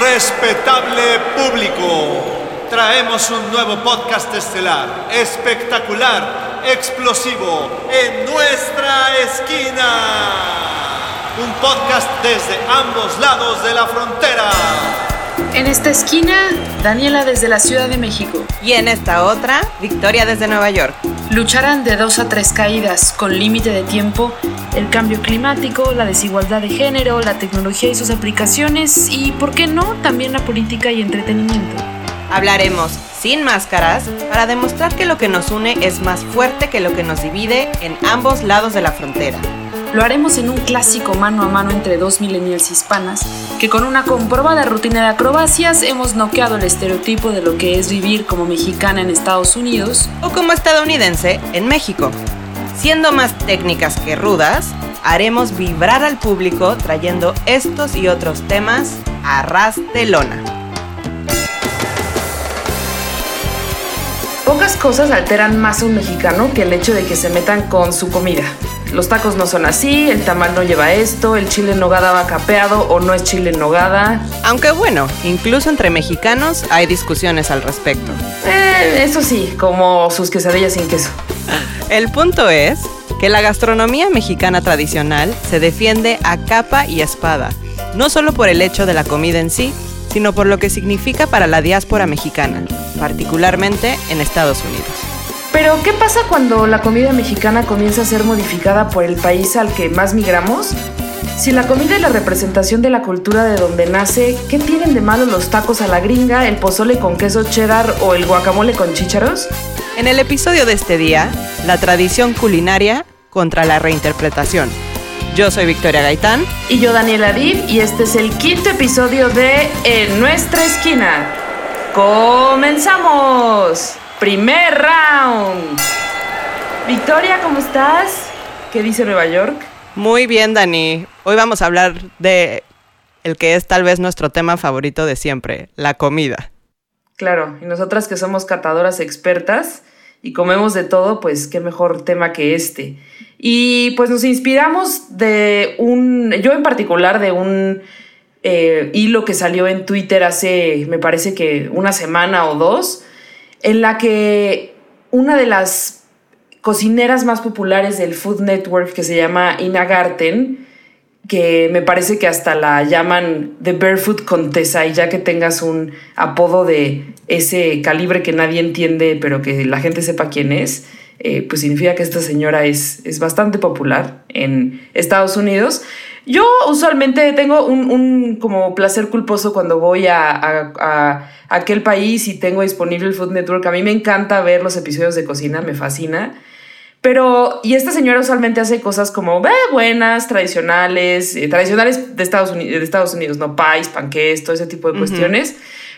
Respetable público, traemos un nuevo podcast estelar, espectacular, explosivo, en nuestra esquina. Un podcast desde ambos lados de la frontera. En esta esquina, Daniela desde la Ciudad de México. Y en esta otra, Victoria desde Nueva York. Lucharán de dos a tres caídas, con límite de tiempo, el cambio climático, la desigualdad de género, la tecnología y sus aplicaciones y, ¿por qué no?, también la política y entretenimiento. Hablaremos sin máscaras para demostrar que lo que nos une es más fuerte que lo que nos divide en ambos lados de la frontera. Lo haremos en un clásico mano a mano entre dos millennials hispanas, que con una comprobada rutina de acrobacias hemos noqueado el estereotipo de lo que es vivir como mexicana en Estados Unidos o como estadounidense en México. Siendo más técnicas que rudas, haremos vibrar al público trayendo estos y otros temas a ras de lona. Pocas cosas alteran más a un mexicano que el hecho de que se metan con su comida. Los tacos no son así, el tamal no lleva esto, el chile en nogada va capeado o no es chile en nogada. Aunque bueno, incluso entre mexicanos hay discusiones al respecto. Eh, eso sí, como sus quesadillas sin queso. El punto es que la gastronomía mexicana tradicional se defiende a capa y espada, no solo por el hecho de la comida en sí, sino por lo que significa para la diáspora mexicana, particularmente en Estados Unidos. Pero, ¿qué pasa cuando la comida mexicana comienza a ser modificada por el país al que más migramos? Si la comida es la representación de la cultura de donde nace, ¿qué tienen de malo los tacos a la gringa, el pozole con queso cheddar o el guacamole con chícharos? En el episodio de este día, la tradición culinaria contra la reinterpretación. Yo soy Victoria Gaitán. Y yo Daniela Div, y este es el quinto episodio de En Nuestra Esquina. ¡Comenzamos! Primer round. Victoria, ¿cómo estás? ¿Qué dice Nueva York? Muy bien, Dani. Hoy vamos a hablar de el que es tal vez nuestro tema favorito de siempre, la comida. Claro, y nosotras que somos catadoras expertas y comemos de todo, pues qué mejor tema que este. Y pues nos inspiramos de un, yo en particular, de un eh, hilo que salió en Twitter hace, me parece que una semana o dos, en la que una de las cocineras más populares del Food Network, que se llama Ina Garten, que me parece que hasta la llaman The Barefoot Contessa, y ya que tengas un apodo de ese calibre que nadie entiende, pero que la gente sepa quién es, eh, pues significa que esta señora es, es bastante popular en Estados Unidos. Yo usualmente tengo un, como placer culposo cuando voy a, aquel país y tengo disponible el Food Network. A mí me encanta ver los episodios de cocina, me fascina. Pero, y esta señora usualmente hace cosas como buenas, tradicionales, eh, tradicionales de Estados, Unidos, de Estados Unidos, no pais, panqués, todo ese tipo de cuestiones.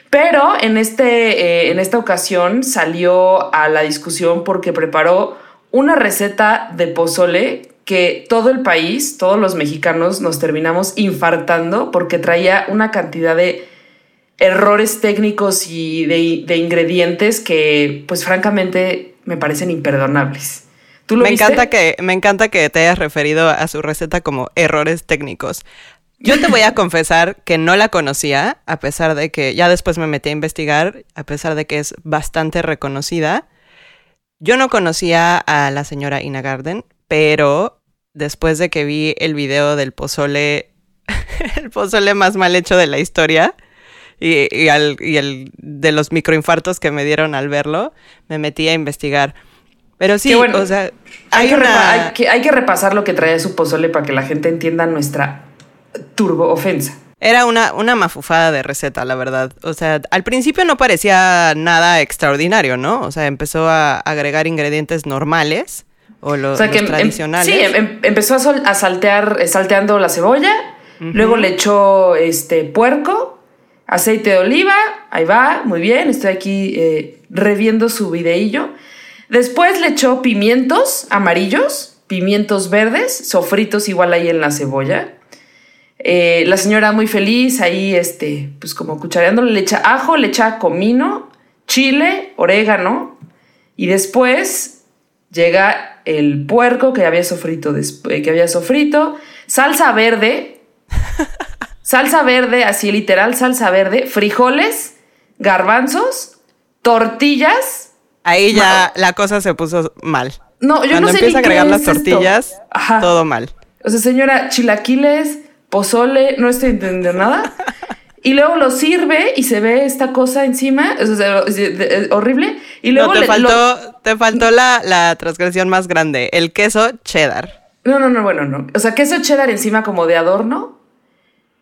Pero en, este, eh, en esta ocasión salió a la discusión porque preparó una receta de pozole que todo el país, todos los mexicanos nos terminamos infartando porque traía una cantidad de errores técnicos y de, ingredientes que pues francamente me parecen imperdonables. ¿Tú lo me encanta que me encanta que te hayas referido a su receta como errores técnicos. Yo te voy a confesar que no la conocía, a pesar de que ya después me metí a investigar, a pesar de que es bastante reconocida. Yo no conocía a la señora Ina Garden, pero después de que vi el video del pozole, el pozole más mal hecho de la historia, y, el de los microinfartos que me dieron al verlo, me metí a investigar. Pero sí, o sea, hay, que hay, que, repasar lo que trae su pozole para que la gente entienda nuestra turbo ofensa. Era una, una mafufada de receta, la verdad. O sea, al principio no parecía nada extraordinario, ¿no? O sea, empezó a agregar ingredientes normales o, los em, tradicionales. sí, em, empezó a, saltear, eh, salteando la cebolla, luego le echó este puerco, aceite de oliva, ahí va, muy bien, estoy aquí eh, reviendo su videillo. Después le echó pimientos amarillos, pimientos verdes, sofritos igual ahí en la cebolla. Eh, la señora muy feliz, ahí este, pues como cuchareándole, le echa ajo, le echa comino, chile, orégano, y después llega el puerco que había sofrito, eh, que había sofrito, salsa verde. salsa verde, así literal, salsa verde, frijoles, garbanzos, tortillas. Ahí ya la cosa se puso mal. No, yo Cuando no sé empieza a agregar las es tortillas, Ajá. todo mal. O sea, señora, chilaquiles, pozole, no estoy entendiendo nada. Y luego lo sirve y se ve esta cosa encima, o sea, horrible. Y luego No, te le- faltó, lo- te faltó la, la transgresión más grande, el queso cheddar. No, no, no, bueno, no. O sea, queso cheddar encima como de adorno,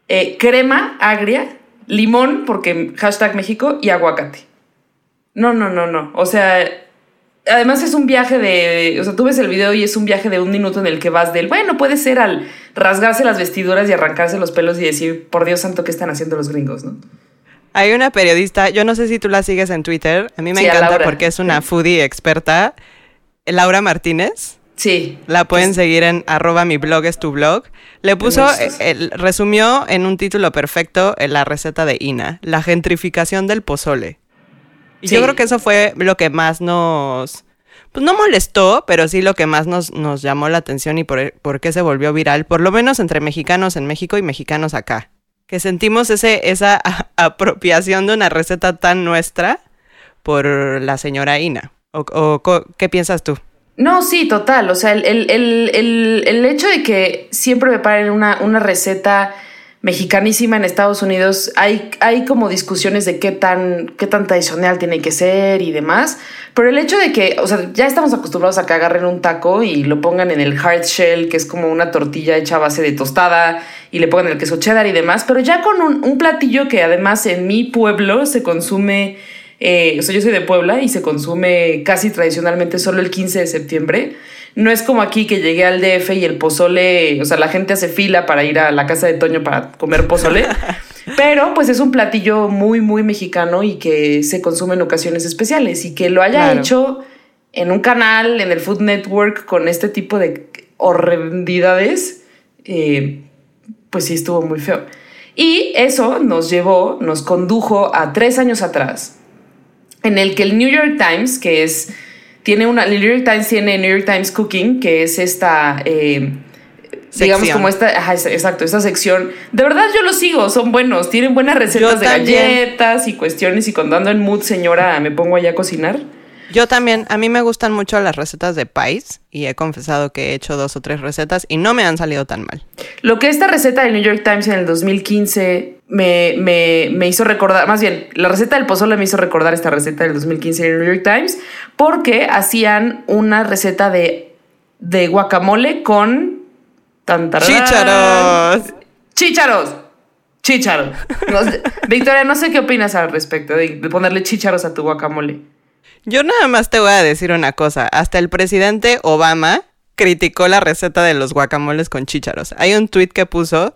eh, crema agria, limón, porque hashtag México, y aguacate. No, no, no, no. O sea, además es un viaje de. O sea, tú ves el video y es un viaje de un minuto en el que vas del. Bueno, puede ser al rasgarse las vestiduras y arrancarse los pelos y decir, por Dios santo, ¿qué están haciendo los gringos, no? Hay una periodista, yo no sé si tú la sigues en Twitter, a mí me Sí, encanta porque es una foodie experta, Laura Martínez. Sí. La pueden seguir en arroba mi blog es tu blog. Le puso, eh, el- resumió en un título perfecto eh, la receta de Ina, la gentrificación del pozole. Y yo creo que eso fue lo que más nos, pues no molestó, pero sí lo que más nos, nos llamó la atención y por, por qué se volvió viral, por lo menos entre mexicanos en México y mexicanos acá. Que sentimos ese, esa apropiación de una receta tan nuestra por la señora Ina. ¿O, qué piensas tú? No, sí, total. O sea, el, el- el- el- el hecho de que siempre me paren una, una receta mexicanísima en Estados Unidos, hay, hay como discusiones de qué tan, qué tan tradicional tiene que ser y demás. Pero el hecho de que, o sea, ya estamos acostumbrados a que agarren un taco y lo pongan en el hard shell, que es como una tortilla hecha a base de tostada, y le pongan el queso cheddar y demás. Pero ya con un, platillo que además en mi pueblo se consume eh, o sea, yo soy de Puebla y se consume casi tradicionalmente solo el 15 de septiembre. No es como aquí que llegué al DF y el pozole, o sea, la gente hace fila para ir a la casa de Toño para comer pozole. Pero pues es un platillo muy, muy mexicano y que se consume en ocasiones especiales y que lo haya Claro. hecho en un canal, en el Food Network, con este tipo de horrendidades, eh, pues sí estuvo muy feo. Y eso nos llevó, nos condujo a tres años atrás, en el que el New York Times, que es, tiene una, el New York Times tiene New York Times Cooking, que es esta, eh, digamos Sección. como esta, ajá, exacto, esta sección. De verdad yo los sigo, son buenos, tienen buenas recetas Yo de también. galletas y cuestiones y cuando ando en mood, señora, me pongo allá a cocinar. Yo también, a mí me gustan mucho las recetas de país y he confesado que he hecho dos o tres recetas y no me han salido tan mal. Lo que esta receta del New York Times en el 2015 me, me, me hizo recordar, más bien, la receta del pozole me hizo recordar esta receta del 2015 en el New York Times, porque hacían una receta de, de guacamole con... tan, tararán, ¡Chícharos! ¡Chícharos! Chícharos. No sé- Victoria, no sé qué opinas al respecto de, de ponerle chícharos a tu guacamole. Yo nada más te voy a decir una cosa. Hasta el presidente Obama criticó la receta de los guacamoles con chícharos. Hay un tweet que puso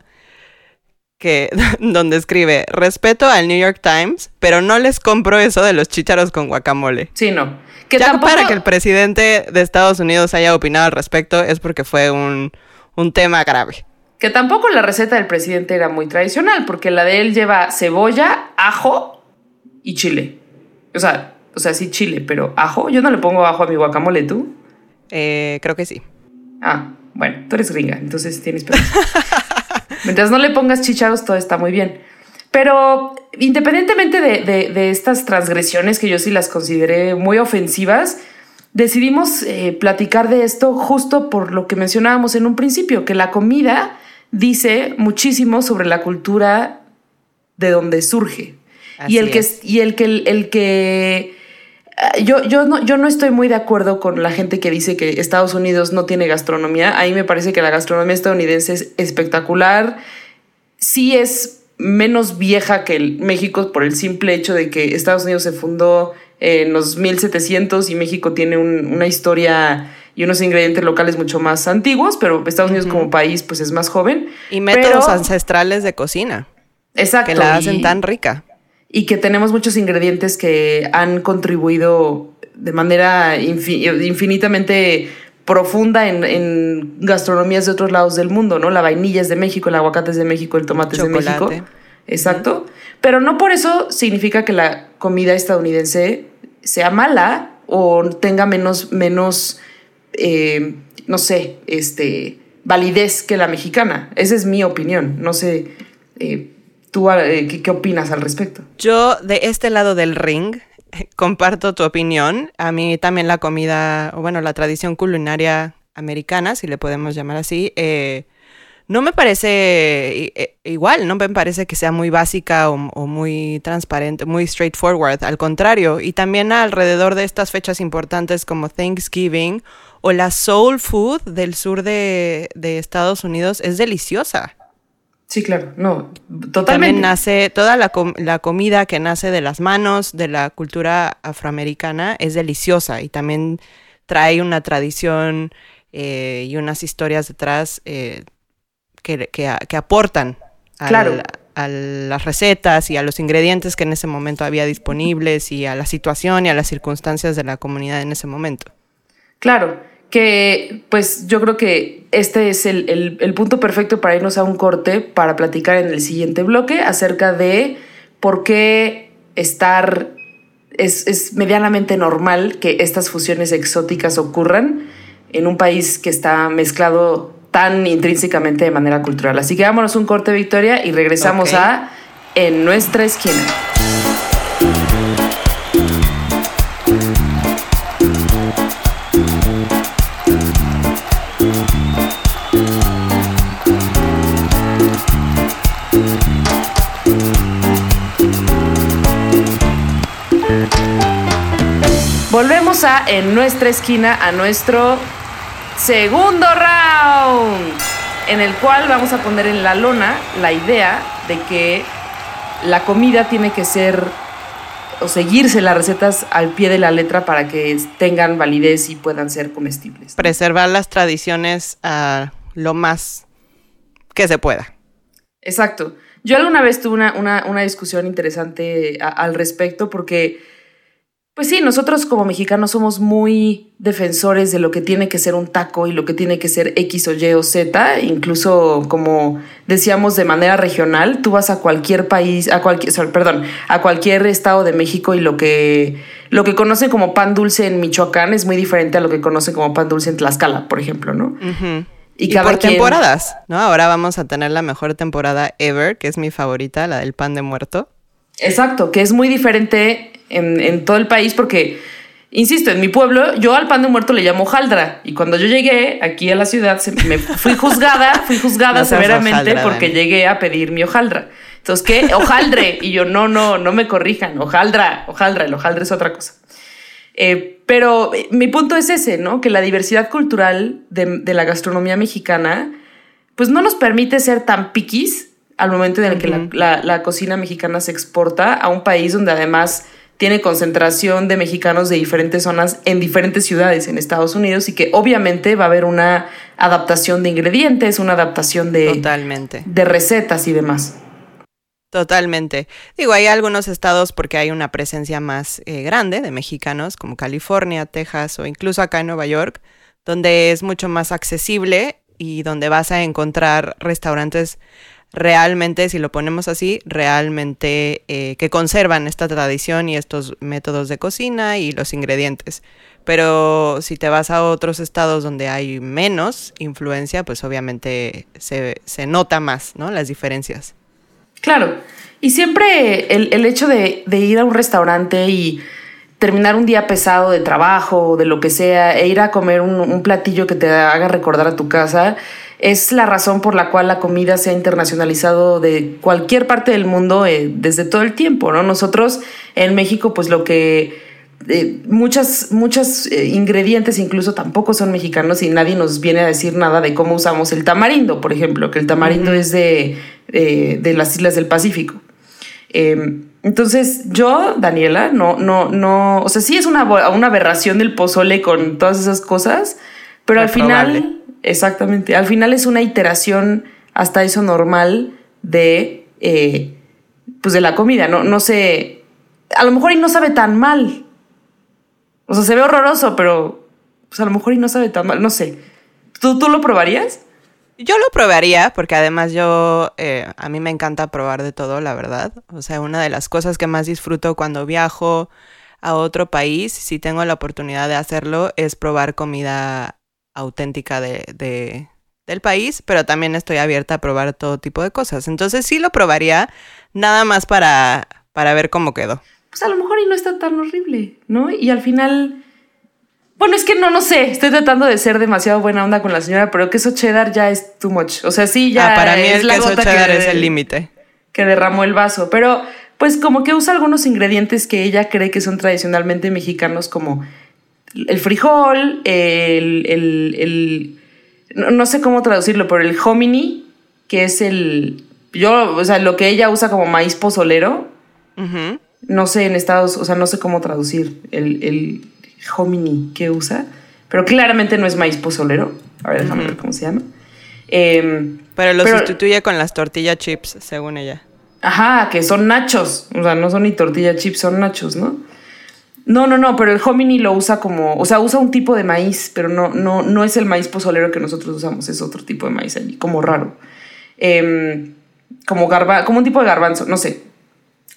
que donde escribe respeto al New York Times, pero no les compro eso de los chícharos con guacamole. Sí, no. Que ya tampoco... para que el presidente de Estados Unidos haya opinado al respecto es porque fue un, un tema grave. Que tampoco la receta del presidente era muy tradicional, porque la de él lleva cebolla, ajo y chile. O sea, o sea, sí chile, pero ajo. Yo no le pongo ajo a mi guacamole, ¿tú? Eh, creo que sí. Ah, bueno, tú eres gringa, entonces tienes permiso. Mientras no le pongas chicharos, todo está muy bien. Pero independientemente de, de- de estas transgresiones, que yo sí las consideré muy ofensivas, decidimos eh, platicar de esto justo por lo que mencionábamos en un principio, que la comida dice muchísimo sobre la cultura de donde surge. Así y el que, y el que, el que Yo, yo, no, yo no estoy muy de acuerdo con la gente que dice que Estados Unidos no tiene gastronomía. A mí me parece que la gastronomía estadounidense es espectacular. Sí es menos vieja que el México por el simple hecho de que Estados Unidos se fundó en los 1700 y México tiene un- una historia y unos ingredientes locales mucho más antiguos, pero Estados Unidos como país pues es más joven. Y métodos Pero- ancestrales de cocina Exacto. que la hacen tan rica. Y que tenemos muchos ingredientes que han contribuido de manera infi- infinitamente profunda en, en gastronomías de otros lados del mundo, ¿no? La vainilla es de México, el aguacate es de México, el tomate es de. México. Exacto. Pero no por eso significa que la comida estadounidense sea mala o tenga menos, menos eh, no sé, este, validez que la mexicana. Esa es mi opinión. No sé Eh, ¿Tú eh, ¿qué, qué opinas al respecto? Yo, de este lado del ring, comparto tu opinión. A mí también la comida, o bueno, la tradición culinaria americana, si le podemos llamar así, eh, no me parece eh, igual, no me parece que sea muy básica o, muy transparente, muy straightforward, al contrario. Y también alrededor de estas fechas importantes como Thanksgiving o la soul food del sur de, Estados Unidos es deliciosa. Sí, claro, no, totalmente. También nace, toda la, la, comida que nace de las manos de la cultura afroamericana es deliciosa y también trae una tradición eh, y unas historias detrás eh, que, aportan a las recetas y a los ingredientes que en ese momento había disponibles y a la situación y a las circunstancias de la comunidad en ese momento. Claro, que pues yo creo que este es el, punto perfecto para irnos a un corte para platicar en el siguiente bloque acerca de por qué estar es, es, medianamente normal que estas fusiones exóticas ocurran en un país que está mezclado tan intrínsecamente de manera cultural. Así que vámonos un corte, Victoria, y regresamos a En nuestra esquina. A En nuestra esquina, a nuestro segundo round, en el cual vamos a poner en la lona la idea de que la comida tiene que ser o seguirse las recetas al pie de la letra para que tengan validez y puedan ser comestibles. Preservar las tradiciones a lo más que se pueda. Exacto. Yo alguna vez tuve una, discusión interesante al respecto porque pues sí, nosotros como mexicanos somos muy defensores de lo que tiene que ser un taco y lo que tiene que ser X o Y o Z, incluso como decíamos de manera regional, tú vas a cualquier país, a cualquier, perdón, a cualquier estado de México y lo que lo que conocen como pan dulce en Michoacán es muy diferente a lo que conocen como pan dulce en Tlaxcala, por ejemplo, ¿no? Y, cada por temporadas, ¿no? Ahora vamos a tener la mejor temporada ever, que es mi favorita, la del pan de muerto. Exacto, que es muy diferente en, todo el país porque, insisto, en mi pueblo yo al pan de muerto le llamo hojaldra y cuando yo llegué aquí a la ciudad me fui juzgada, fui juzgada severamente porque llegué a pedir mi hojaldra. Entonces, ¿qué? Hojaldre. Y yo, no, no, no me corrijan. Hojaldra, hojaldra. El hojaldre es otra cosa. Eh, pero eh, mi punto es ese, ¿no? Que la diversidad cultural de, la gastronomía mexicana, pues no nos permite ser tan piquis al momento en el que la, la, cocina mexicana se exporta a un país donde además tiene concentración de mexicanos de diferentes zonas en diferentes ciudades en Estados Unidos y que obviamente va a haber una adaptación de ingredientes, una adaptación de, Totalmente. de recetas y demás. Totalmente. Digo, hay algunos estados porque hay una presencia más eh, grande de mexicanos, como California, Texas o incluso acá en Nueva York, donde es mucho más accesible y donde vas a encontrar restaurantes realmente, si lo ponemos así, realmente eh, que conservan esta tradición y estos métodos de cocina y los ingredientes. Pero si te vas a otros estados donde hay menos influencia, pues obviamente se, nota más, ¿no? Las diferencias. Claro. Y siempre el, hecho de, ir a un restaurante y terminar un día pesado de trabajo de lo que sea e ir a comer un platillo que te haga recordar a tu casa, es la razón por la cual la comida se ha internacionalizado de cualquier parte del mundo eh, desde todo el tiempo, ¿no? Nosotros en México, pues lo que eh, muchas, muchos eh, ingredientes incluso tampoco son mexicanos y nadie nos viene a decir nada de cómo usamos el tamarindo, por ejemplo, que el tamarindo es de, de, las islas del Pacífico. Em, entonces, yo, Daniela, no, no, no, o sea, sí es una, una aberración del pozole con todas esas cosas, pero al final exactamente. Al final es una iteración hasta eso normal de, eh, pues de la comida. No, no sé, a lo mejor y no sabe tan mal. O sea, se ve horroroso, pero pues a lo mejor y no sabe tan mal. No sé. ¿Tú, tú lo probarías? Yo lo probaría porque además yo, eh, a mí me encanta probar de todo, la verdad. O sea, una de las cosas que más disfruto cuando viajo a otro país, si tengo la oportunidad de hacerlo, es probar comida auténtica de, del país, pero también estoy abierta a probar todo tipo de cosas. Entonces sí lo probaría, nada más para, para ver cómo quedó. Pues a lo mejor y no está tan horrible, ¿no? Y al final... Bueno, es que no, no sé, estoy tratando de ser demasiado buena onda con la señora, pero queso cheddar ya es too much. O sea, sí, ya. Ah, para mí el queso cheddar es el límite. Que derramó el vaso. Pero, pues, como que usa algunos ingredientes que ella cree que son tradicionalmente mexicanos, como el frijol, el. el, no, sé cómo traducirlo, pero el hominy, que es el. Yo, o sea, lo que ella usa como maíz pozolero. No sé en Estados, o sea, no sé cómo traducir el, el hominy que usa, pero claramente no es maíz pozolero. A ver, déjame ver cómo se llama. Em, pero lo sustituye con las tortillas chips, según ella. Ajá, que son nachos. O sea, no son ni tortilla chips, son nachos, ¿no? No, no, no, pero el hominy lo usa como, o sea, usa un tipo de maíz, pero no, no, no es el maíz pozolero que nosotros usamos, es otro tipo de maíz allí, como raro. Em, como, garba, como un tipo de garbanzo, no sé.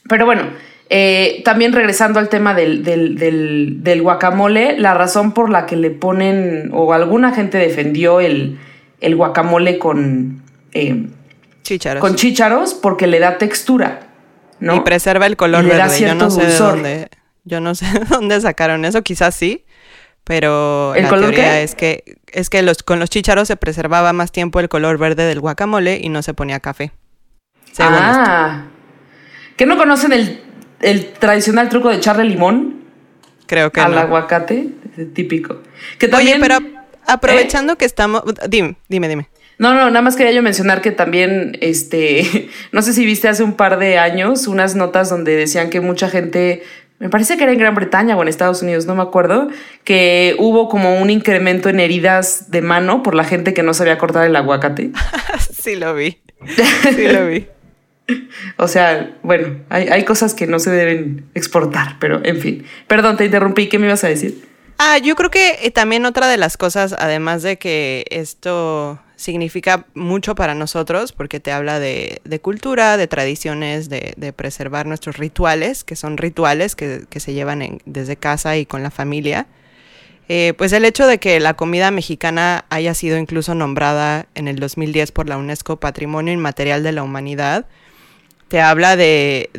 Pero bueno, eh, también regresando al tema del, del, guacamole, la razón por la que le ponen, o alguna gente defendió el, guacamole con, eh, chícharos. con chícharos, porque le da textura. ¿no? Y preserva el color verde. Yo no sé de dónde, yo no sé dónde sacaron eso, quizás sí. Pero la teoría es que es que los, con los chícharos se preservaba más tiempo el color verde del guacamole y no se ponía café. ah, ¿que no conocen el el tradicional truco de echarle limón. Creo que al aguacate, típico. Que también, Oye, pero aprovechando ¿Eh? que estamos, dime, dime, dime. No, no, nada más quería yo mencionar que también, este, no sé si viste hace un par de años unas notas donde decían que mucha gente, me parece que era en Gran Bretaña o en Estados Unidos, no me acuerdo, que hubo como un incremento en heridas de mano por la gente que no sabía cortar el aguacate. sí lo vi, sí lo vi. O sea, bueno, hay, cosas que no se deben exportar, pero en fin. Perdón, te interrumpí, ¿qué me ibas a decir? Ah, yo creo que eh, también otra de las cosas, además de que esto significa mucho para nosotros, porque te habla de, cultura, de tradiciones, de, preservar nuestros rituales, que son rituales que, se llevan desde casa y con la familia. Eh, pues el hecho de que la comida mexicana haya sido incluso nombrada en el 2010 por la UNESCO Patrimonio Inmaterial de la Humanidad, te habla de,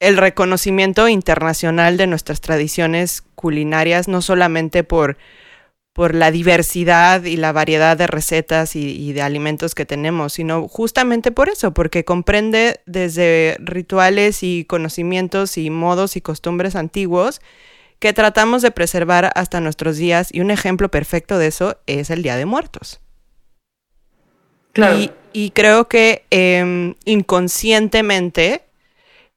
el reconocimiento internacional de nuestras tradiciones culinarias, no solamente por, por la diversidad y la variedad de recetas y, de alimentos que tenemos, sino justamente por eso, porque comprende desde rituales y conocimientos y modos y costumbres antiguos que tratamos de preservar hasta nuestros días y un ejemplo perfecto de eso es el Día de Muertos. Claro. Y, creo que em, inconscientemente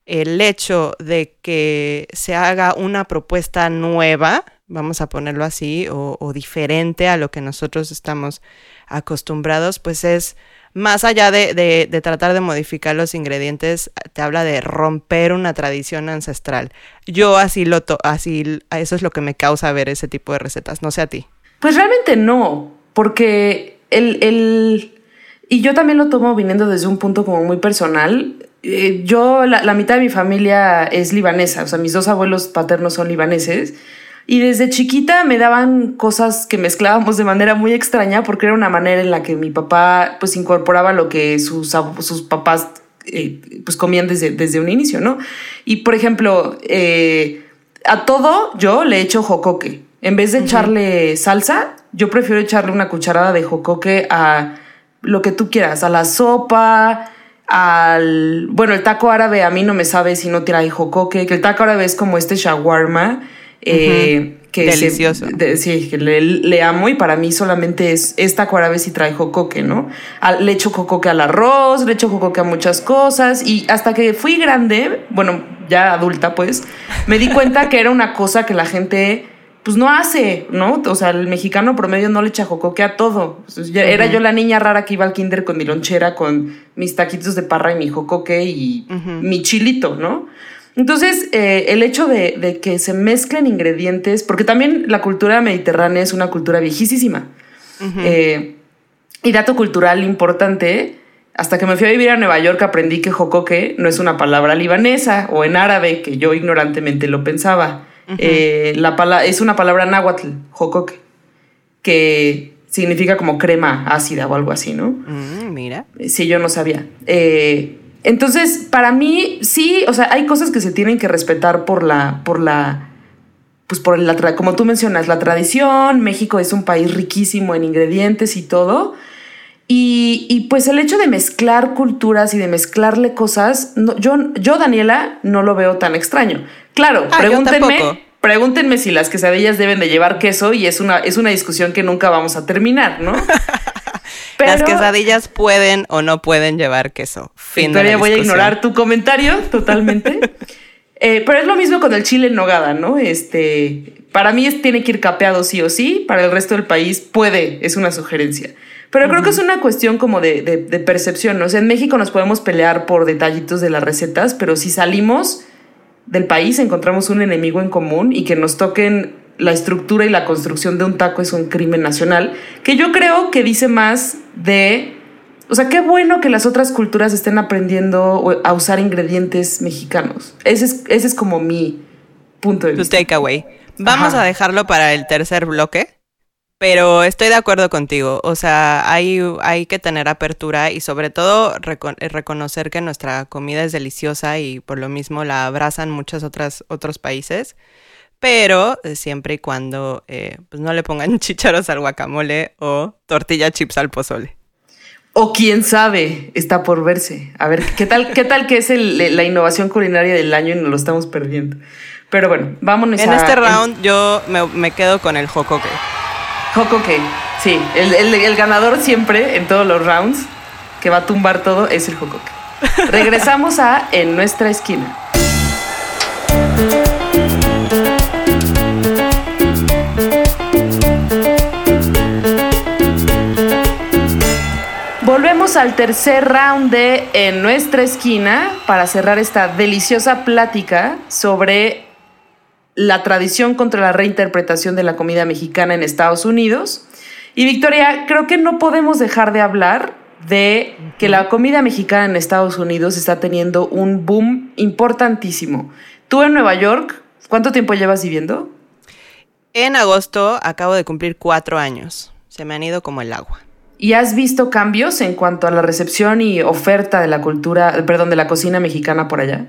el hecho de que se haga una propuesta nueva, vamos a ponerlo así, o, diferente a lo que nosotros estamos acostumbrados, pues es más allá de, tratar de modificar los ingredientes, te habla de romper una tradición ancestral. Yo así lo, to así, eso es lo que me causa ver ese tipo de recetas, no sé a ti. Pues realmente no, porque el, el y yo también lo tomo viniendo desde un punto como muy personal. Eh, yo, la, mitad de mi familia es libanesa, o sea, mis dos abuelos paternos son libaneses. Y desde chiquita me daban cosas que mezclábamos de manera muy extraña porque era una manera en la que mi papá pues incorporaba lo que sus, sus papás eh, pues comían desde, desde un inicio, ¿no? Y por ejemplo, eh, a todo yo le echo jocoque. En vez de echarle salsa, yo prefiero echarle una cucharada de jocoque a lo que tú quieras, a la sopa, al... Bueno, el taco árabe a mí no me sabe si no trae jocoque, que el taco árabe es como este shawarma. Eh, que Delicioso. sí, que le, amo y para mí solamente es, es taco árabe si trae jocoque, ¿no? le echo jocoque al arroz, le echo jocoque a muchas cosas y hasta que fui grande, bueno, ya adulta pues, me di cuenta que era una cosa que la gente pues no hace, ¿no? O sea, el mexicano promedio no le echa jocoque a todo. Era yo la niña rara que iba al kinder con mi lonchera, con mis taquitos de parra y mi jocoque y mi chilito, ¿no? Entonces, eh, el hecho de, que se mezclen ingredientes, porque también la cultura mediterránea es una cultura viejísima. Eh, y dato cultural importante, hasta que me fui a vivir a Nueva York aprendí que jocoque no es una palabra libanesa o en árabe, que yo ignorantemente lo pensaba. Eh, la es una palabra náhuatl, jocoque, que significa como crema ácida o algo así, ¿no? Mm, mira. Sí, yo no sabía. Eh, entonces, para mí, sí, o sea, hay cosas que se tienen que respetar por la, por la, pues por la, como tú mencionas, la tradición. México es un país riquísimo en ingredientes y todo. Y, pues el hecho de mezclar culturas y de mezclarle cosas, yo, yo, Daniela, no lo veo tan extraño. Claro, ah, pregúntenme, pregúntenme si las quesadillas deben de llevar queso y es una, es una discusión que nunca vamos a terminar, ¿no? las quesadillas pueden o no pueden llevar queso. Fin Victoria, voy a ignorar tu comentario totalmente. Eh, pero es lo mismo con el chile en nogada, ¿no? Este, para mí tiene que ir capeado sí o sí, para el resto del país puede, es una sugerencia. Pero creo que es una cuestión como de, de, percepción, ¿no? O sea, en México nos podemos pelear por detallitos de las recetas, pero si salimos del país encontramos un enemigo en común y que nos toquen la estructura y la construcción de un taco es un crimen nacional, que yo creo que dice más de, o sea, qué bueno que las otras culturas estén aprendiendo a usar ingredientes mexicanos. Ese es, ese es como mi punto de vista. Tu takeaway. Vamos a dejarlo para el tercer bloque. Pero estoy de acuerdo contigo, o sea, hay, hay que tener apertura y sobre todo reconocer que nuestra comida es deliciosa y por lo mismo la abrazan muchos otras, otros países pero eh, siempre y cuando eh, pues no le pongan chicharos al guacamole o tortilla chips al pozole. O quién sabe, está por verse. A ver, ¿qué tal, qué tal que es la innovación culinaria del año y nos lo estamos perdiendo? Pero bueno, vámonos en este round yo me, quedo con el jocoque. Jocoque, sí. El, el, ganador siempre en todos los rounds que va a tumbar todo es el jocoque. Regresamos a En Nuestra Esquina. Al tercer round En nuestra esquina para cerrar esta deliciosa plática sobre la tradición contra la reinterpretación de la comida mexicana en Estados Unidos. Y Victoria, creo que no podemos dejar de hablar de que la comida mexicana en Estados Unidos está teniendo un boom importantísimo. Tú en Nueva York, ¿cuánto tiempo llevas viviendo? En agosto acabo de cumplir cuatro años. Se me han ido como el agua. ¿Y has visto cambios en cuanto a la recepción y oferta de la cultura, perdón, de la cocina mexicana por allá?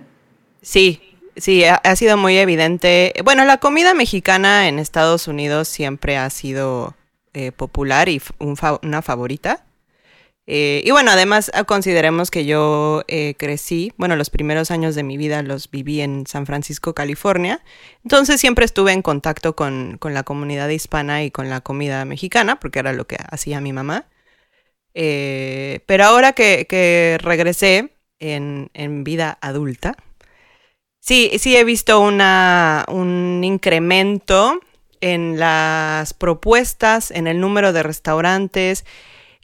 Sí, sí, ha, sido muy evidente. Bueno, la comida mexicana en Estados Unidos siempre ha sido eh, popular y una favorita. Eh, y bueno, además ah, consideremos que yo eh, crecí, bueno, los primeros años de mi vida los viví en San Francisco, California. Entonces siempre estuve en contacto con, con la comunidad hispana y con la comida mexicana, porque era lo que hacía mi mamá. Eh, pero ahora que, regresé en, vida adulta, sí, sí he visto un incremento en las propuestas, en el número de restaurantes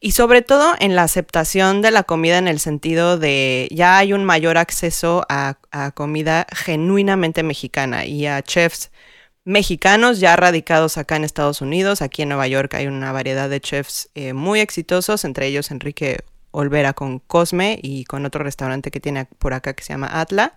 y sobre todo en la aceptación de la comida en el sentido de ya hay un mayor acceso a comida genuinamente mexicana y a chefs mexicanos ya radicados acá en Estados Unidos. Aquí en Nueva York hay una variedad de chefs eh, muy exitosos, entre ellos Enrique Olvera con Cosme y con otro restaurante que tiene por acá que se llama Atla.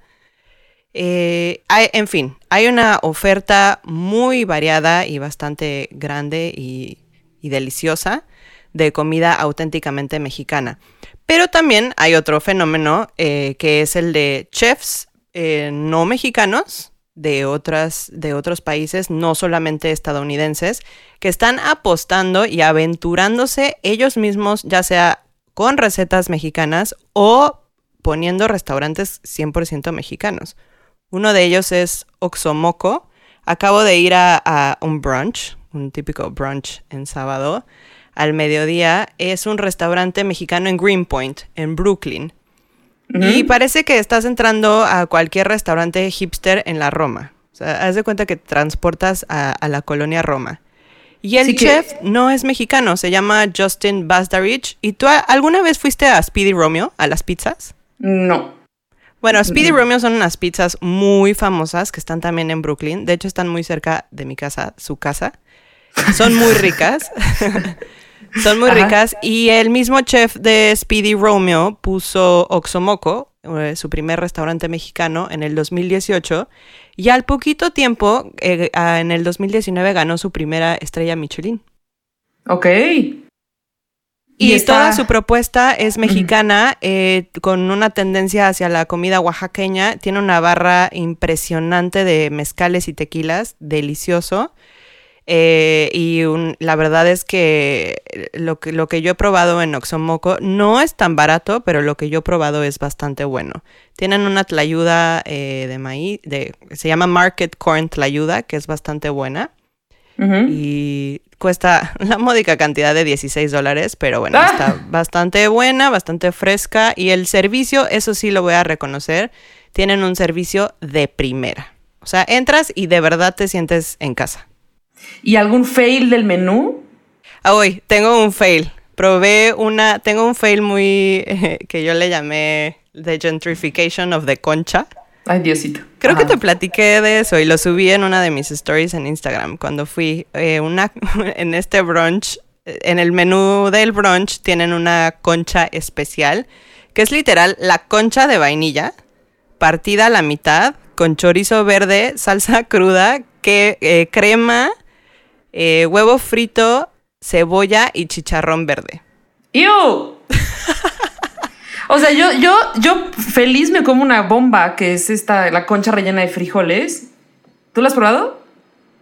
Eh, en fin, hay una oferta muy variada y bastante grande y, deliciosa de comida auténticamente mexicana. Pero también hay otro fenómeno eh, que es el de chefs no mexicanos de, otras, de otros países, no solamente estadounidenses, que están apostando y aventurándose ellos mismos, ya sea con recetas mexicanas o poniendo restaurantes 100% mexicanos. Uno de ellos es Oxomoco. Acabo de ir a, un brunch, un típico brunch en sábado, al mediodía. Es un restaurante mexicano en Greenpoint, en Brooklyn. Y parece que estás entrando a cualquier restaurante hipster en la Roma. O sea, haz de cuenta que transportas a, la colonia Roma. Y el chef no es mexicano, se llama Justin Basdarich. ¿Y tú alguna vez fuiste a Speedy Romeo, a las pizzas? No. Bueno, Speedy Romeo son unas pizzas muy famosas que están también en Brooklyn. De hecho, están muy cerca de mi casa, su casa. Son muy ricas. Son muy ricas. Y el mismo chef de Speedy Romeo puso Oxomoco, eh, su primer restaurante mexicano, en el 2018. Y al poquito tiempo, eh, en el 2019, ganó su primera estrella Michelin. Ok. Y, toda su propuesta es mexicana, eh, con una tendencia hacia la comida oaxaqueña. Tiene una barra impresionante de mezcales y tequilas, delicioso. Eh, y un- la verdad es que lo, que lo que yo he probado en Oxomoco no es tan barato, pero lo que yo he probado es bastante bueno. Tienen una tlayuda eh, de maíz, de, se llama Market Corn Tlayuda, que es bastante buena. Y cuesta la módica cantidad de 16 dólares, pero bueno, ¡Ah! está bastante buena, bastante fresca. Y el servicio, eso sí lo voy a reconocer, tienen un servicio de primera. O sea, entras y de verdad te sientes en casa. ¿Y algún fail del menú? Ah, hoy tengo un fail. Probé una, tengo un fail muy que yo le llamé The Gentrification of the Concha. Ay, Diosito. Creo que te platiqué de eso y lo subí en una de mis stories en Instagram cuando fui eh, una en este brunch. eh, En el menú del brunch tienen una concha especial que es literal la concha de vainilla partida a la mitad con chorizo verde, salsa cruda, que, eh, crema, eh, huevo frito, cebolla y chicharrón verde. ¡Ew! o sea, yo, yo, yo feliz me como una bomba, que es esta, la concha rellena de frijoles. ¿Tú la has probado?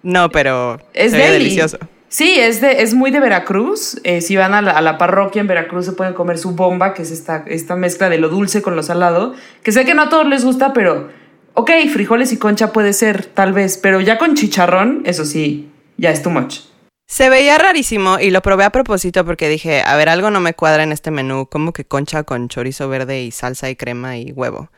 No, pero Es se ve deli. delicioso. Sí, es, de, es muy de Veracruz. Eh, si van a la, a la parroquia en Veracruz se pueden comer su bomba, que es esta, esta mezcla de lo dulce con lo salado. Que sé que no a todos les gusta, pero ok, frijoles y concha puede ser, tal vez. Pero ya con chicharrón, eso sí, ya es too much. Se veía rarísimo y lo probé a propósito porque dije, a ver, algo no me cuadra en este menú, como que concha con chorizo verde y salsa y crema y huevo.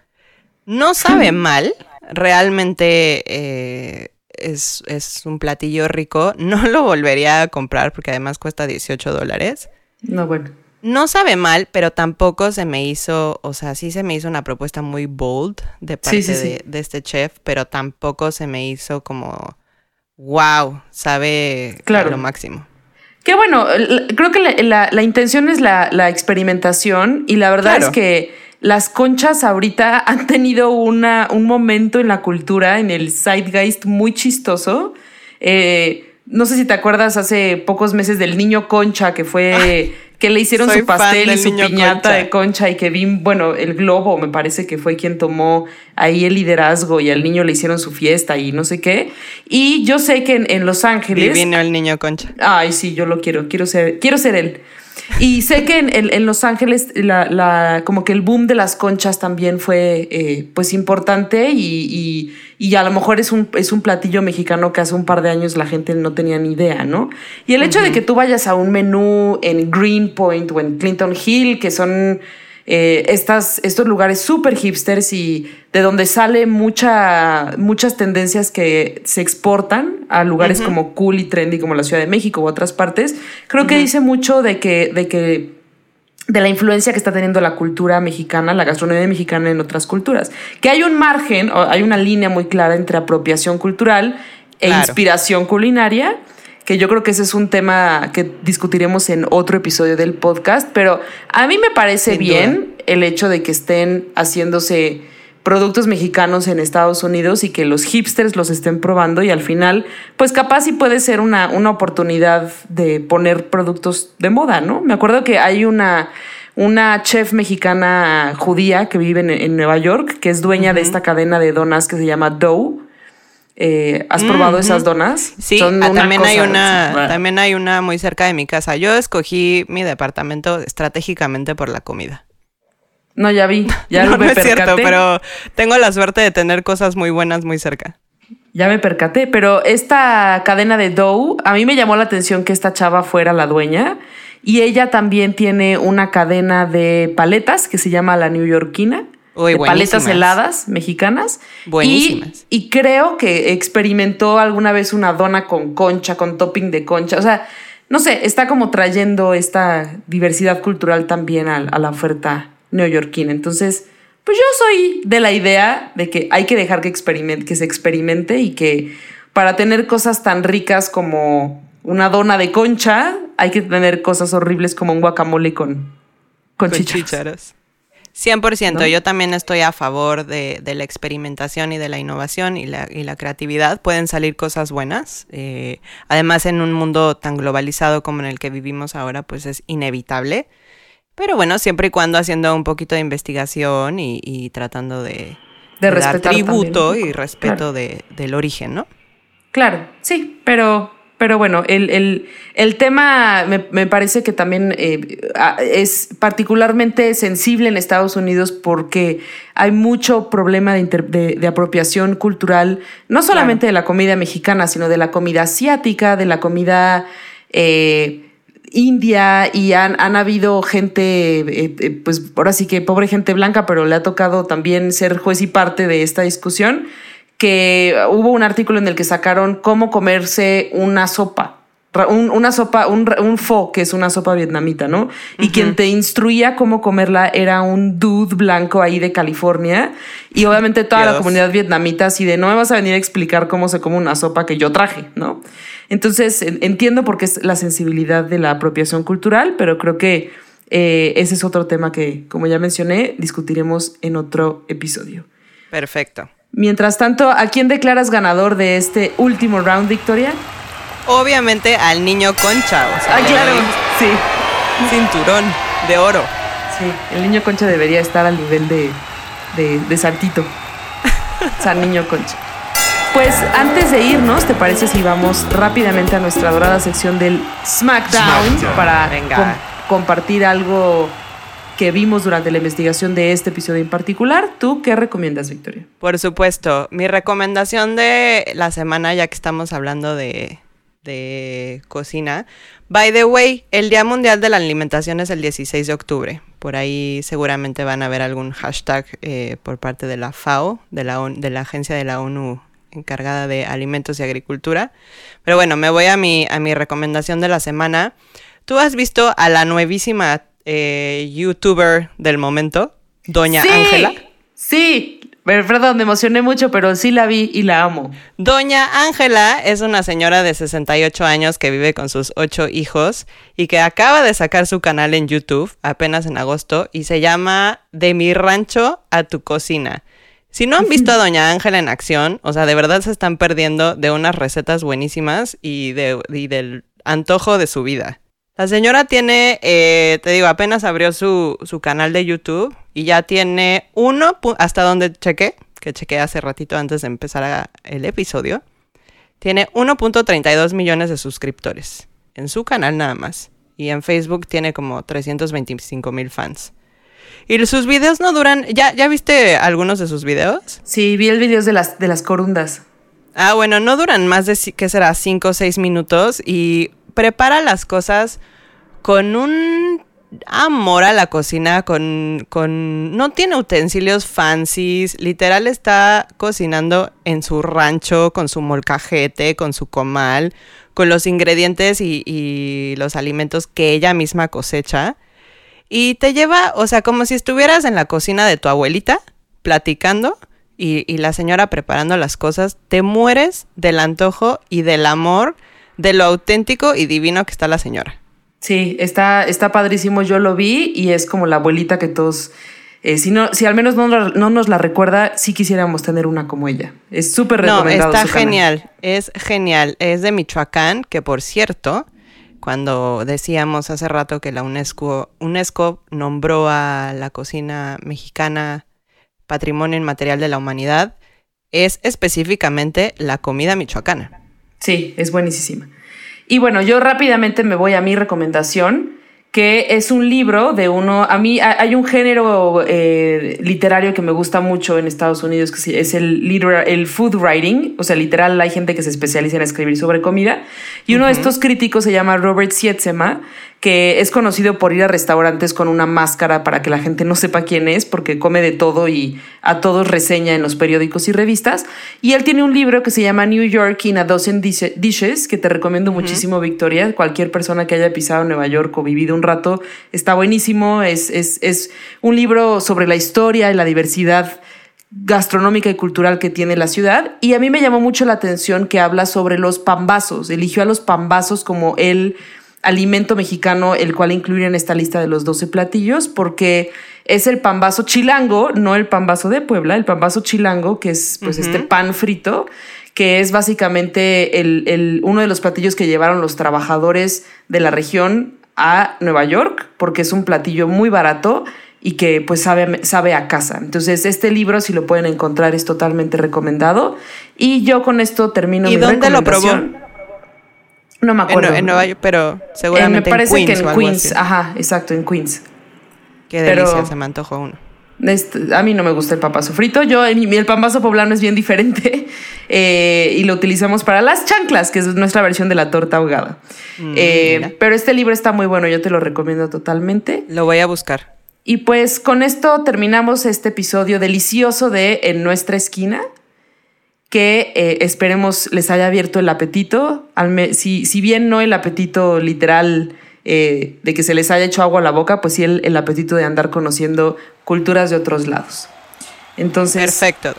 No sabe mal, realmente eh, es, es un platillo rico, no lo volvería a comprar porque además cuesta 18 dólares. No, bueno. No sabe mal, pero tampoco se me hizo, o sea, sí se me hizo una propuesta muy bold de parte Sí, sí, sí. De, de este chef, pero tampoco se me hizo como, wow, sabe Claro. lo máximo. Que bueno, creo que la, la- la intención es la, la experimentación y la verdad Claro. es que las conchas ahorita han tenido una, un momento en la cultura, en el zeitgeist muy chistoso. Eh, no sé si te acuerdas hace pocos meses del niño concha que fue... que le hicieron soy su pastel y su piñata concha. de concha y que vi, bueno, el globo me parece que fue quien tomó ahí el liderazgo y al niño le hicieron su fiesta y no sé qué. Y yo sé que en, en Los Ángeles... Divino el niño concha. Ay, sí, yo lo quiero, quiero ser, quiero ser él. Y sé que en, en- en Los Ángeles la, la- como que el boom de las conchas también fue eh, pues importante y, y- y a lo mejor es un, es un platillo mexicano que hace un par de años la gente no tenía ni idea, ¿no? Y el hecho de que tú vayas a un menú en Greenpoint o en Clinton Hill, que son eh, estas, estos lugares súper hipsters y de donde sale mucha, muchas tendencias que se exportan a lugares como cool y trendy como la Ciudad de México u otras partes, creo que dice mucho de que, de que de la influencia que está teniendo la cultura mexicana, la gastronomía mexicana en otras culturas. Que hay un margen, o hay una línea muy clara entre apropiación cultural e Claro. inspiración culinaria, que yo creo que ese es un tema que discutiremos en otro episodio del podcast, pero a mí me parece Sin bien el hecho de que estén haciéndose productos mexicanos en Estados Unidos y que los hipsters los estén probando y al final, pues capaz sí puede ser una, una oportunidad de poner productos de moda, ¿no? Me acuerdo que hay una, una chef mexicana judía que vive en, en Nueva York, que es dueña de esta cadena de donas que se llama Dough. Eh, ¿Has probado esas donas? Sí, Son ah, una también hay una, también hay una muy cerca de mi casa. Yo escogí mi departamento estratégicamente por la comida. No, ya vi, ya no, me no es cierto, pero tengo la suerte de tener cosas muy buenas muy cerca. Ya me percaté, pero esta cadena de Dough, a mí me llamó la atención que esta chava fuera la dueña y ella también tiene una cadena de paletas que se llama La New Yorkina. Uy, de paletas heladas mexicanas. Buenísimas. Y, y creo que experimentó alguna vez una dona con concha, con topping de concha. O sea, no sé, está como trayendo esta diversidad cultural también a, a la oferta neoyorquina. Entonces, pues yo soy de la idea de que hay que dejar que, experimente, que se experimente y que para tener cosas tan ricas como una dona de concha, hay que tener cosas horribles como un guacamole con, con. 100%, yo también estoy a favor de, la experimentación y de la innovación y la, y la creatividad. Pueden salir cosas buenas. Eh, además, en un mundo tan globalizado como en el que vivimos ahora, pues es inevitable. Pero bueno, siempre y cuando haciendo un poquito de investigación y, tratando de, de, dar tributo y respeto del origen, ¿no? Claro, sí, pero pero bueno, el, tema me, parece que también eh, es particularmente sensible en Estados Unidos porque hay mucho problema de, apropiación cultural, no solamente de la comida mexicana, sino de la comida asiática, de la comida eh, india, y han, han habido gente, eh, pues ahora sí que pobre gente blanca, pero le ha tocado también ser juez y parte de esta discusión que hubo un artículo en el que sacaron cómo comerse una sopa. una sopa, un, un pho, que es una sopa vietnamita, ¿no? Y quien te instruía cómo comerla era un dude blanco ahí de California. Y obviamente toda la comunidad vietnamita así de no me vas a venir a explicar cómo se come una sopa que yo traje, ¿no? Entonces entiendo por qué es la sensibilidad de la apropiación cultural, pero creo que eh, ese es otro tema que, como ya mencioné, discutiremos en otro episodio. Perfecto. Mientras tanto, ¿a quién declaras ganador de este último round, Victoria? Obviamente al niño Concha. O ah, claro, sí. Cinturón de oro. Sí, el niño Concha debería estar al nivel de, de, de Santito. San Niño Concha. Pues antes de irnos, ¿te parece si vamos rápidamente a nuestra dorada sección del SmackDown, para compartir algo que vimos durante la investigación de este episodio en particular. ¿Tú qué recomiendas, Victoria? Por supuesto, mi recomendación de la semana, ya que estamos hablando de, cocina. By the way, el Día Mundial de la Alimentación es el 16 de octubre. Por ahí seguramente van a ver algún hashtag eh, por parte de la FAO, de la, de la agencia de la ONU encargada de alimentos y agricultura. Pero bueno, me voy a mi, a mi recomendación de la semana. ¿Tú has visto a la nuevísima eh, youtuber del momento, Doña Ángela. Sí, perdón, me emocioné mucho, pero sí la vi y la amo. Doña Ángela es una señora de 68 años que vive con sus ocho hijos y que acaba de sacar su canal en YouTube apenas en agosto y se llama De mi rancho a tu cocina. Si no han visto a Doña Ángela en acción, o sea, de verdad se están perdiendo de unas recetas buenísimas y, de, y del antojo de su vida. La señora tiene, eh, te digo, apenas abrió su, canal de YouTube y ya tiene uno, hasta donde chequé, que chequé hace ratito antes de empezar el episodio, tiene 1.32 millones de suscriptores en su canal nada más. Y en Facebook tiene como 325 mil fans. Y sus videos no duran. ¿Ya, ¿Ya viste algunos de sus videos? Sí, vi el video de las, de las corundas. Ah, bueno, no duran más de, ¿qué será? 5 o 6 minutos. Y prepara las cosas con un amor a la cocina, con, con... No tiene utensilios fancies, literal está cocinando en su rancho, con su molcajete, con su comal, con los ingredientes y, los alimentos que ella misma cosecha. Y te lleva, o sea, como si estuvieras en la cocina de tu abuelita, platicando, y, y la señora preparando las cosas, te mueres del antojo y del amor de lo auténtico y divino que está la señora. Sí, está, está padrísimo, yo lo vi y es como la abuelita que todos, eh, si, no, si al menos no, nos la recuerda, sí quisiéramos tener una como ella. Es súper recomendado. No, está genial, es genial. Es de Michoacán, que por cierto, cuando decíamos hace rato que la UNESCO, UNESCO nombró a la cocina mexicana Patrimonio Inmaterial de la Humanidad, es específicamente la comida michoacana. Sí, es buenísima. Y bueno, yo rápidamente me voy a mi recomendación, que es un libro de uno, a mí hay un género eh, literario que me gusta mucho en Estados Unidos, que es el, el food writing, o sea, literal hay gente que se especializa en escribir sobre comida, y uno de estos críticos se llama Robert Sietzema, que es conocido por ir a restaurantes con una máscara para que la gente no sepa quién es, porque come de todo y a todos reseña en los periódicos y revistas. Y él tiene un libro que se llama New York in a Dozen Dishes, que te recomiendo muchísimo, Victoria. Cualquier persona que haya pisado Nueva York o vivido un rato, está buenísimo. Es, es, es un libro sobre la historia y la diversidad gastronómica y cultural que tiene la ciudad. Y a mí me llamó mucho la atención que habla sobre los pambazos. Eligió a los pambazos como él alimento mexicano el cual incluir en esta lista de los 12 platillos porque es el pambazo chilango, no el pambazo de Puebla, el pambazo chilango, que es pues este pan frito, que es básicamente el, uno de los platillos que llevaron los trabajadores de la región a Nueva York, porque es un platillo muy barato y que pues sabe, sabe a casa. Entonces este libro, si lo pueden encontrar, es totalmente recomendado. Y yo con esto termino ¿Y dónde lo probó? No me acuerdo. En, Nueva York, pero seguramente me parece en Queens que en Queens, ajá, exacto, en Queens. Qué delicia, se me antojó uno. Este, a mí no me gusta el papazo frito. Yo, el pambazo poblano es bien diferente eh, y lo utilizamos para las chanclas, que es nuestra versión de la torta ahogada. Mm, eh, pero este libro está muy bueno, yo te lo recomiendo totalmente. Lo voy a buscar. Y pues con esto terminamos este episodio delicioso de En nuestra esquina, que eh, esperemos les haya abierto el apetito, si, si bien no el apetito literal eh, de que se les haya hecho agua a la boca, pues sí el, apetito de andar conociendo culturas de otros lados. Entonces. Perfecto.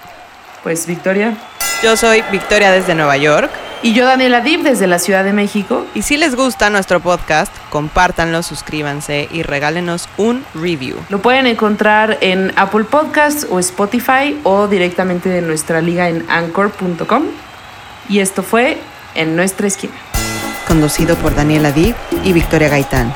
Pues Victoria. Yo soy Victoria desde Nueva York. Y yo Daniela Dib desde la Ciudad de México. Y si les gusta nuestro podcast, compártanlo, suscríbanse y regálenos un review. Lo pueden encontrar en Apple Podcasts o Spotify o directamente de nuestra liga en anchor.com. Y esto fue En Nuestra Esquina conducido por Daniela Dib y Victoria Gaitán.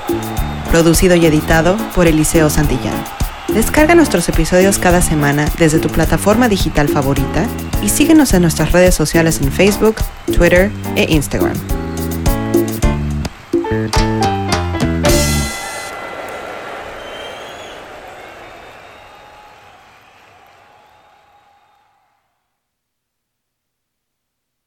Producido y editado por Eliseo Santillán. Descarga nuestros episodios cada semana desde tu plataforma digital favorita y síguenos en nuestras redes sociales en Facebook, Twitter e Instagram.